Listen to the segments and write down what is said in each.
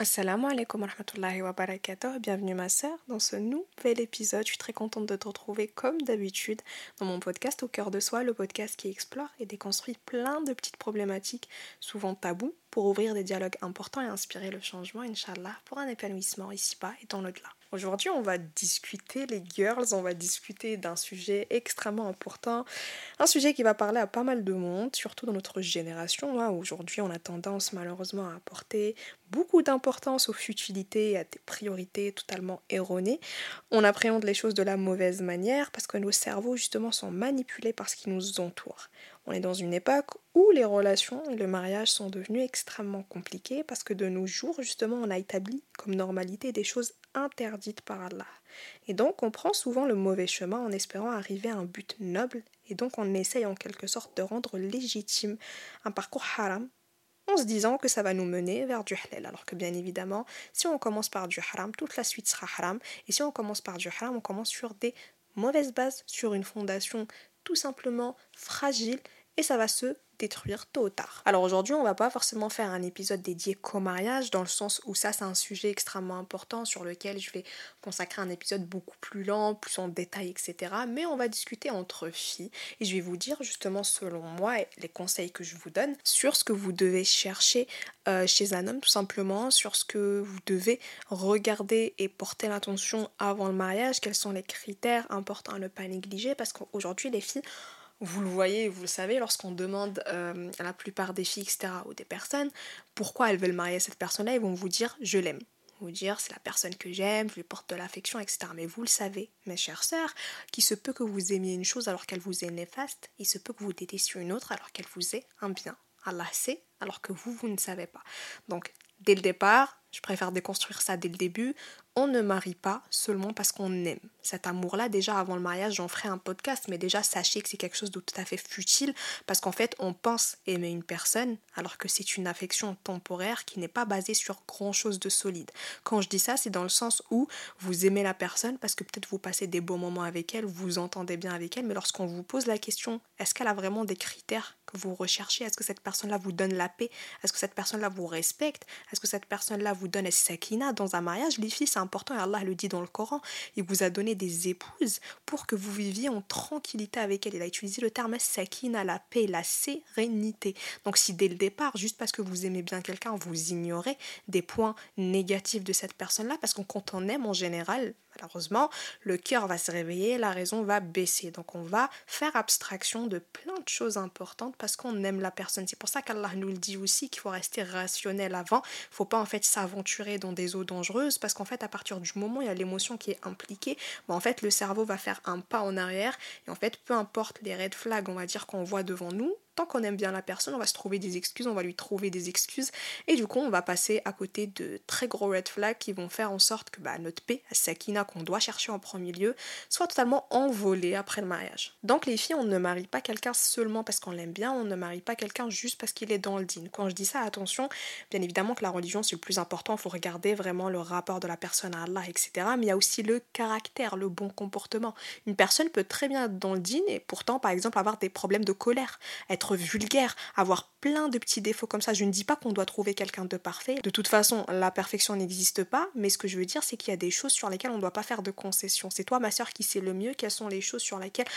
Assalamu alaikum wa rahmatullahi wa barakatuh. Bienvenue ma sœur dans ce nouvel épisode. Je suis très contente de te retrouver comme d'habitude dans mon podcast Au cœur de soi, le podcast qui explore et déconstruit plein de petites problématiques, souvent tabous, pour ouvrir des dialogues importants et inspirer le changement, inshallah, pour un épanouissement ici-bas et dans l'au-delà. Aujourd'hui, on va discuter, les girls, on va discuter d'un sujet extrêmement important, un sujet qui va parler à pas mal de monde, surtout dans notre génération. Hein. Aujourd'hui, on a tendance malheureusement à apporter beaucoup d'importance aux futilités et à des priorités totalement erronées. On appréhende les choses de la mauvaise manière parce que nos cerveaux, justement, sont manipulés par ce qui nous entoure. On est dans une époque où les relations et le mariage sont devenus extrêmement compliqués parce que de nos jours, justement, on a établi comme normalité des choses interdites par Allah. Et donc, on prend souvent le mauvais chemin en espérant arriver à un but noble, et donc on essaye en quelque sorte de rendre légitime un parcours haram en se disant que ça va nous mener vers du halal. Alors que bien évidemment, si on commence par du haram, toute la suite sera haram. Et si on commence par du haram, on commence sur des mauvaises bases, sur une fondation tout simplement fragile et ça va se détruire tôt ou tard. Alors aujourd'hui, on va pas forcément faire un épisode dédié qu'au mariage, dans le sens où ça, c'est un sujet extrêmement important sur lequel je vais consacrer un épisode beaucoup plus lent, plus en détail, etc. Mais on va discuter entre filles et je vais vous dire justement, selon moi, les conseils que je vous donne sur ce que vous devez chercher euh, chez un homme, tout simplement, sur ce que vous devez regarder et porter l'attention avant le mariage, quels sont les critères importants à ne pas négliger, parce qu'aujourd'hui, les filles, vous le voyez, vous le savez, lorsqu'on demande euh, à la plupart des filles, etc., ou des personnes, pourquoi elles veulent marier cette personne-là, ils vont vous dire je l'aime. Vous dire c'est la personne que j'aime, je lui porte de l'affection, etc. Mais vous le savez, mes chères sœurs, qu'il se peut que vous aimiez une chose alors qu'elle vous est néfaste, il se peut que vous détestiez une autre alors qu'elle vous est un bien. Allah sait alors que vous, vous ne savez pas. Donc, dès le départ, je préfère déconstruire ça dès le début. On ne marie pas seulement parce qu'on aime. Cet amour-là, déjà avant le mariage, j'en ferai un podcast, mais déjà sachez que c'est quelque chose de tout à fait futile parce qu'en fait, on pense aimer une personne alors que c'est une affection temporaire qui n'est pas basée sur grand-chose de solide. Quand je dis ça, c'est dans le sens où vous aimez la personne parce que peut-être vous passez des beaux moments avec elle, vous entendez bien avec elle, mais lorsqu'on vous pose la question, est-ce qu'elle a vraiment des critères que vous recherchez? Est-ce que cette personne-là vous donne la paix? Est-ce que cette personne-là vous respecte? Est-ce que cette personne-là vous donne sakina dans un mariage, les important et Allah le dit dans le Coran. Il vous a donné des épouses pour que vous viviez en tranquillité avec elles. Il a utilisé le terme sakina, la paix, la sérénité. Donc si dès le départ, juste parce que vous aimez bien quelqu'un, vous ignorez des points négatifs de cette personne-là, parce qu'on quand on aime en général, malheureusement, le cœur va se réveiller, la raison va baisser. Donc on va faire abstraction de plein de choses importantes parce qu'on aime la personne. C'est pour ça qu'Allah nous le dit aussi qu'il faut rester rationnel avant. Il faut pas en fait s'aventurer dans des eaux dangereuses parce qu'en fait à partir du moment où il y a l'émotion qui est impliquée, bah, en fait le cerveau va faire un pas en arrière et en fait peu importe les red flags on va dire qu'on voit devant nous, qu'on aime bien la personne, on va se trouver des excuses, on va lui trouver des excuses, et du coup on va passer à côté de très gros red flags qui vont faire en sorte que bah, notre paix, Sakina qu'on doit chercher en premier lieu, soit totalement envolée après le mariage. Donc les filles, on ne marie pas quelqu'un seulement parce qu'on l'aime bien, on ne marie pas quelqu'un juste parce qu'il est dans le din. Quand je dis ça, attention, bien évidemment que la religion c'est le plus important, il faut regarder vraiment le rapport de la personne à Allah, etc. Mais il y a aussi le caractère, le bon comportement. Une personne peut très bien être dans le din et pourtant par exemple avoir des problèmes de colère, être vulgaire, avoir plein de petits défauts comme ça. Je ne dis pas qu'on doit trouver quelqu'un de parfait. De toute façon, la perfection n'existe pas, mais ce que je veux dire, c'est qu'il y a des choses sur lesquelles on ne doit pas faire de concessions. C'est toi, ma soeur, qui sais le mieux quelles sont les choses sur lesquelles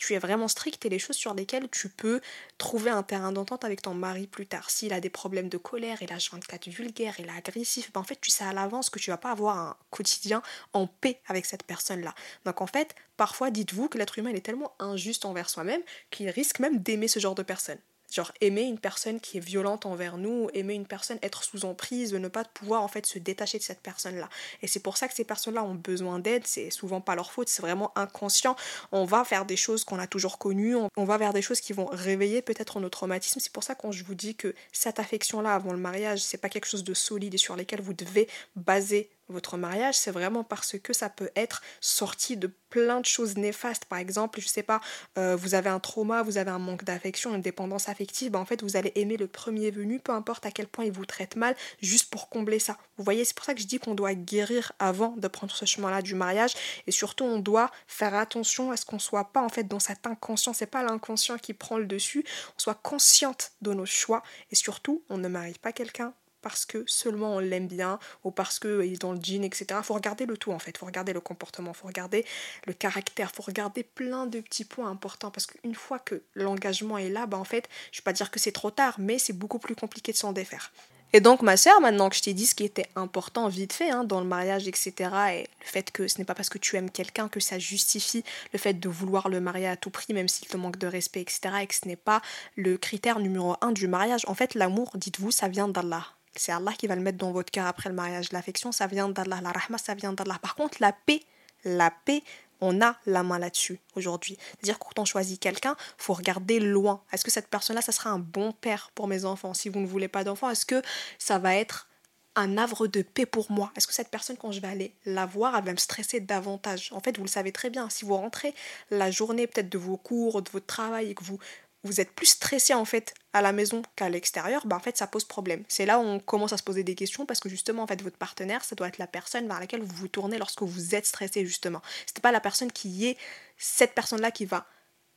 tu es vraiment strict et les choses sur lesquelles tu peux trouver un terrain d'entente avec ton mari plus tard. S'il a des problèmes de colère, il a 24 vulgaire, il est agressif, ben en fait tu sais à l'avance que tu vas pas avoir un quotidien en paix avec cette personne-là. Donc en fait, parfois dites-vous que l'être humain est tellement injuste envers soi-même qu'il risque même d'aimer ce genre de personne. Genre aimer une personne qui est violente envers nous, aimer une personne être sous emprise, ne pas pouvoir en fait se détacher de cette personne-là. Et c'est pour ça que ces personnes-là ont besoin d'aide, c'est souvent pas leur faute, c'est vraiment inconscient. On va faire des choses qu'on a toujours connues, on va vers des choses qui vont réveiller peut-être nos traumatismes. C'est pour ça quand je vous dis que cette affection-là avant le mariage, c'est pas quelque chose de solide et sur lequel vous devez baser votre mariage, c'est vraiment parce que ça peut être sorti de plein de choses néfastes. Par exemple, je sais pas, euh, vous avez un trauma, vous avez un manque d'affection, une dépendance affective, ben en fait vous allez aimer le premier venu, peu importe à quel point il vous traite mal, juste pour combler ça. Vous voyez, c'est pour ça que je dis qu'on doit guérir avant de prendre ce chemin-là du mariage, et surtout on doit faire attention à ce qu'on soit pas en fait dans cet inconscient. C'est pas l'inconscient qui prend le dessus, on soit consciente de nos choix, et surtout on ne marie pas quelqu'un parce que seulement on l'aime bien ou parce qu'il est dans le jean, etc. Faut regarder le tout en fait, faut regarder le comportement, faut regarder le caractère, faut regarder plein de petits points importants parce qu'une fois que l'engagement est là, bah en fait, je vais pas dire que c'est trop tard, mais c'est beaucoup plus compliqué de s'en défaire. Et donc ma sœur, maintenant que je t'ai dit ce qui était important vite fait hein, dans le mariage, etc., et le fait que ce n'est pas parce que tu aimes quelqu'un que ça justifie le fait de vouloir le marier à tout prix, même s'il te manque de respect, etc., et que ce n'est pas le critère numéro un du mariage. En fait, l'amour, dites-vous, ça vient d'Allah. C'est Allah qui va le mettre dans votre cœur après le mariage. L'affection, ça vient d'Allah. La rahma, ça vient d'Allah. Par contre, la paix, la paix, on a la main là-dessus aujourd'hui. C'est-à-dire que quand on choisit quelqu'un, faut regarder loin. Est-ce que cette personne-là, ça sera un bon père pour mes enfants? Si vous ne voulez pas d'enfants, est-ce que ça va être un havre de paix pour moi? Est-ce que cette personne, quand je vais aller la voir, elle va me stresser davantage? En fait, vous le savez très bien, si vous rentrez la journée peut-être de vos cours, de votre travail et que vous vous êtes plus stressé en fait à la maison qu'à l'extérieur, bah en fait ça pose problème. C'est là où on commence à se poser des questions parce que justement en fait votre partenaire, ça doit être la personne vers laquelle vous vous tournez lorsque vous êtes stressé justement. C'est pas la personne qui est cette personne-là qui va,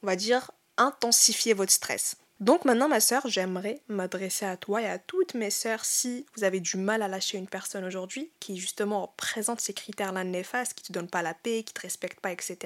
on va dire, intensifier votre stress. Donc maintenant, ma sœur, j'aimerais m'adresser à toi et à toutes mes sœurs si vous avez du mal à lâcher une personne aujourd'hui qui justement présente ces critères-là néfastes, qui te donne pas la paix, qui te respecte pas, etc.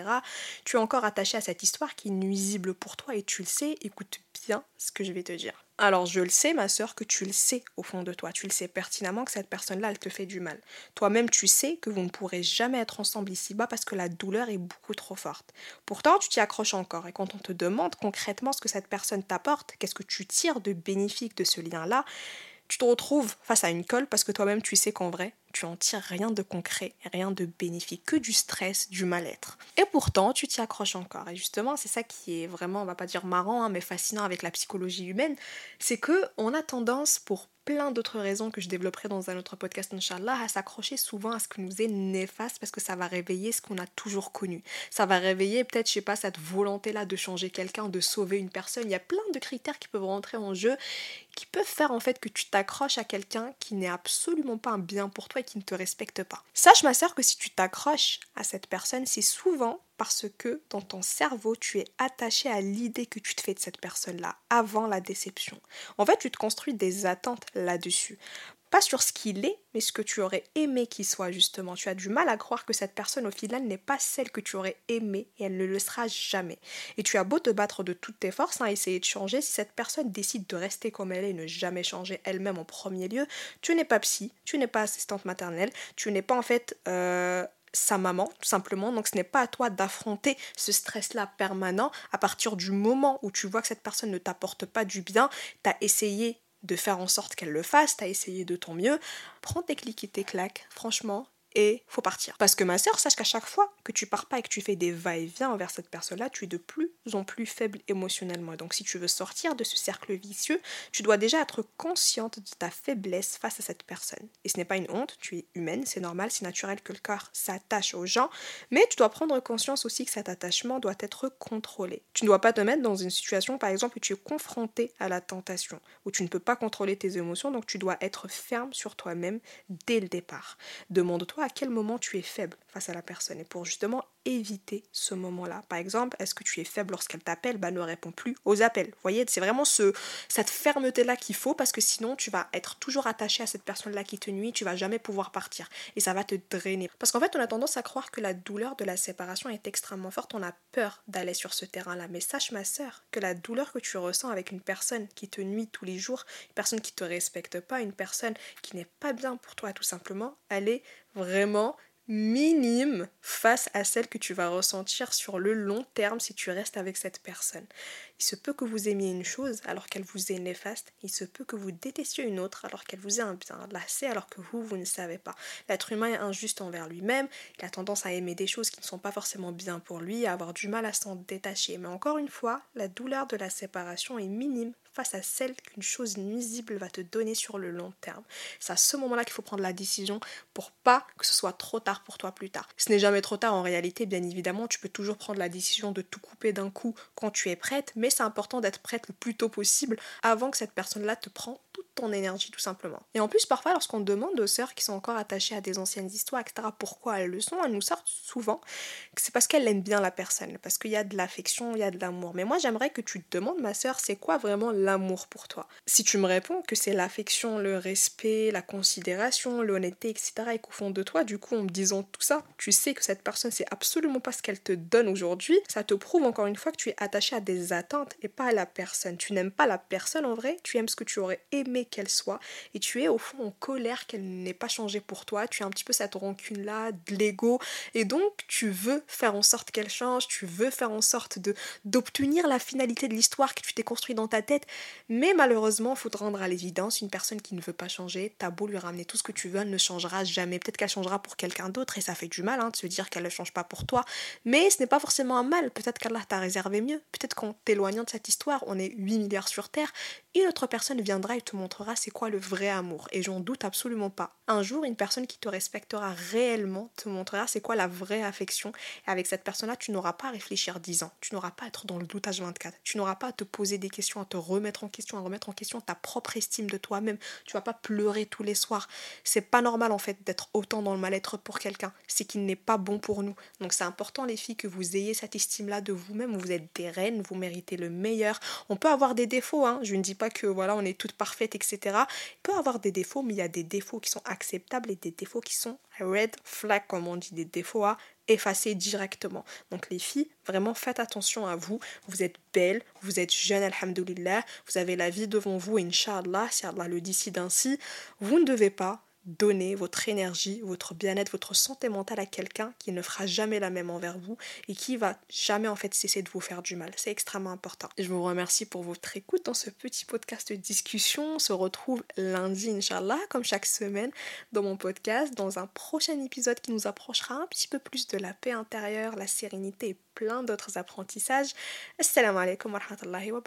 Tu es encore attaché à cette histoire qui est nuisible pour toi et tu le sais. Écoute bien ce que je vais te dire. Alors je le sais, ma sœur, que tu le sais au fond de toi. Tu le sais pertinemment que cette personne-là, elle te fait du mal. Toi-même, tu sais que vous ne pourrez jamais être ensemble ici-bas parce que la douleur est beaucoup trop forte. Pourtant, tu t'y accroches encore. Et quand on te demande concrètement ce que cette personne t'apporte, qu'est-ce que tu tires de bénéfique de ce lien-là, tu te retrouves face à une colle parce que toi-même, tu sais qu'en vrai, tu en tires rien de concret, rien de bénéfique, que du stress, du mal-être. Et pourtant, tu t'y accroches encore. Et justement, c'est ça qui est vraiment, on va pas dire marrant, hein, mais fascinant avec la psychologie humaine, c'est que on a tendance, pour plein d'autres raisons que je développerai dans un autre podcast, Inch'Allah, à s'accrocher souvent à ce que nous est néfaste parce que ça va réveiller ce qu'on a toujours connu. Ça va réveiller peut-être, je sais pas, cette volonté-là de changer quelqu'un, de sauver une personne. Il y a plein de critères qui peuvent rentrer en jeu qui peuvent faire en fait que tu t'accroches à quelqu'un qui n'est absolument pas un bien pour toi et qui ne te respecte pas. Sache ma soeur que si tu t'accroches à cette personne, c'est souvent parce que dans ton cerveau, tu es attaché à l'idée que tu te fais de cette personne-là avant la déception. En fait, tu te construis des attentes là-dessus pas sur ce qu'il est, mais ce que tu aurais aimé qu'il soit justement. Tu as du mal à croire que cette personne au final n'est pas celle que tu aurais aimée et elle ne le sera jamais. Et tu as beau te battre de toutes tes forces, hein, essayer de changer, si cette personne décide de rester comme elle est et ne jamais changer elle-même en premier lieu, tu n'es pas psy, tu n'es pas assistante maternelle, tu n'es pas en fait... Euh, sa maman, tout simplement. Donc ce n'est pas à toi d'affronter ce stress-là permanent à partir du moment où tu vois que cette personne ne t'apporte pas du bien, tu essayé de faire en sorte qu'elle le fasse, t'as essayé de ton mieux, prends tes clics et tes claques, franchement, et faut partir. Parce que ma sœur, sache qu'à chaque fois que tu pars pas et que tu fais des va-et-vient envers cette personne-là, tu es de plus en plus faible émotionnellement. Donc si tu veux sortir de ce cercle vicieux, tu dois déjà être consciente de ta faiblesse face à cette personne. Et ce n'est pas une honte, tu es humaine, c'est normal, c'est naturel que le corps s'attache aux gens, mais tu dois prendre conscience aussi que cet attachement doit être contrôlé. Tu ne dois pas te mettre dans une situation, par exemple, où tu es confronté à la tentation, où tu ne peux pas contrôler tes émotions, donc tu dois être ferme sur toi-même dès le départ. Demande-toi à quel moment tu es faible face à la personne et pour justement éviter ce moment-là. Par exemple, est-ce que tu es faible lorsqu'elle t'appelle? Bah ne réponds plus aux appels. Vous voyez, c'est vraiment ce, cette fermeté-là qu'il faut parce que sinon tu vas être toujours attaché à cette personne-là qui te nuit, tu vas jamais pouvoir partir et ça va te drainer. Parce qu'en fait, on a tendance à croire que la douleur de la séparation est extrêmement forte, on a peur d'aller sur ce terrain-là. Mais sache ma sœur que la douleur que tu ressens avec une personne qui te nuit tous les jours, une personne qui te respecte pas, une personne qui n'est pas bien pour toi tout simplement, elle est vraiment minime face à celle que tu vas ressentir sur le long terme si tu restes avec cette personne. Il se peut que vous aimiez une chose alors qu'elle vous est néfaste, il se peut que vous détestiez une autre alors qu'elle vous est un bien lassé alors que vous, vous ne savez pas. L'être humain est injuste envers lui-même, il a tendance à aimer des choses qui ne sont pas forcément bien pour lui, à avoir du mal à s'en détacher. Mais encore une fois, la douleur de la séparation est minime face à celle qu'une chose nuisible va te donner sur le long terme. C'est à ce moment-là qu'il faut prendre la décision pour pas que ce soit trop tard pour toi plus tard. Ce n'est jamais trop tard en réalité, bien évidemment, tu peux toujours prendre la décision de tout couper d'un coup quand tu es prête, mais c'est important d'être prête le plus tôt possible avant que cette personne-là te toute ton énergie tout simplement. Et en plus, parfois, lorsqu'on demande aux sœurs qui sont encore attachées à des anciennes histoires, etc., pourquoi elles le sont, elles nous sortent souvent que c'est parce qu'elles aiment bien la personne, parce qu'il y a de l'affection, il y a de l'amour. Mais moi, j'aimerais que tu te demandes, ma sœur, c'est quoi vraiment l'amour pour toi? Si tu me réponds que c'est l'affection, le respect, la considération, l'honnêteté, etc., et qu'au fond de toi, du coup, en me disant tout ça, tu sais que cette personne, c'est absolument pas ce qu'elle te donne aujourd'hui, ça te prouve encore une fois que tu es attaché à des attentes et pas à la personne. Tu n'aimes pas la personne en vrai, tu aimes ce que tu aurais aimé qu'elle soit, et tu es au fond en colère qu'elle n'ait pas changé pour toi, tu as un petit peu cette rancune-là, de l'ego, et donc tu veux faire en sorte qu'elle change, tu veux faire en sorte d'obtenir la finalité de l'histoire que tu t'es construit dans ta tête, mais malheureusement, faut te rendre à l'évidence, une personne qui ne veut pas changer, t'as beau lui ramener tout ce que tu veux, elle ne changera jamais. Peut-être qu'elle changera pour quelqu'un d'autre, et ça fait du mal hein, de se dire qu'elle ne change pas pour toi, mais ce n'est pas forcément un mal, peut-être qu'Allah t'a réservé mieux, peut-être qu'en t'éloignant de cette histoire, on est 8 milliards sur Terre, une autre personne viendra et te montrera c'est quoi le vrai amour. Et j'en doute absolument pas. Un jour, une personne qui te respectera réellement te montrera c'est quoi la vraie affection. Et avec cette personne-là, tu n'auras pas à réfléchir 10 ans. Tu n'auras pas à être dans le doutage 24. Tu n'auras pas à te poser des questions, à te remettre en question, à remettre en question ta propre estime de toi-même. Tu vas pas pleurer tous les soirs. C'est pas normal en fait d'être autant dans le mal-être pour quelqu'un. C'est qu'il n'est pas bon pour nous. Donc c'est important les filles que vous ayez cette estime-là de vous-même. Vous êtes des reines, vous méritez le meilleur. On peut avoir des défauts, hein. je ne dis pas que voilà, on est toute parfaite, etc. Il peut avoir des défauts, mais il y a des défauts qui sont acceptables et des défauts qui sont red flag, comme on dit, des défauts à effacer directement. Donc les filles, vraiment faites attention à vous. Vous êtes belle, vous êtes jeune, alhamdoulilah, vous avez la vie devant vous, inshallah, si Allah le décide ainsi. Vous ne devez pas donner votre énergie, votre bien-être, votre santé mentale à quelqu'un qui ne fera jamais la même envers vous et qui va jamais en fait cesser de vous faire du mal. C'est extrêmement important. Je vous remercie pour votre écoute dans ce petit podcast de discussion. On se retrouve lundi, Inch'Allah, comme chaque semaine, dans mon podcast, dans un prochain épisode qui nous approchera un petit peu plus de la paix intérieure, la sérénité et plein d'autres apprentissages. Assalamu alaikum wa rahmatullahi wa.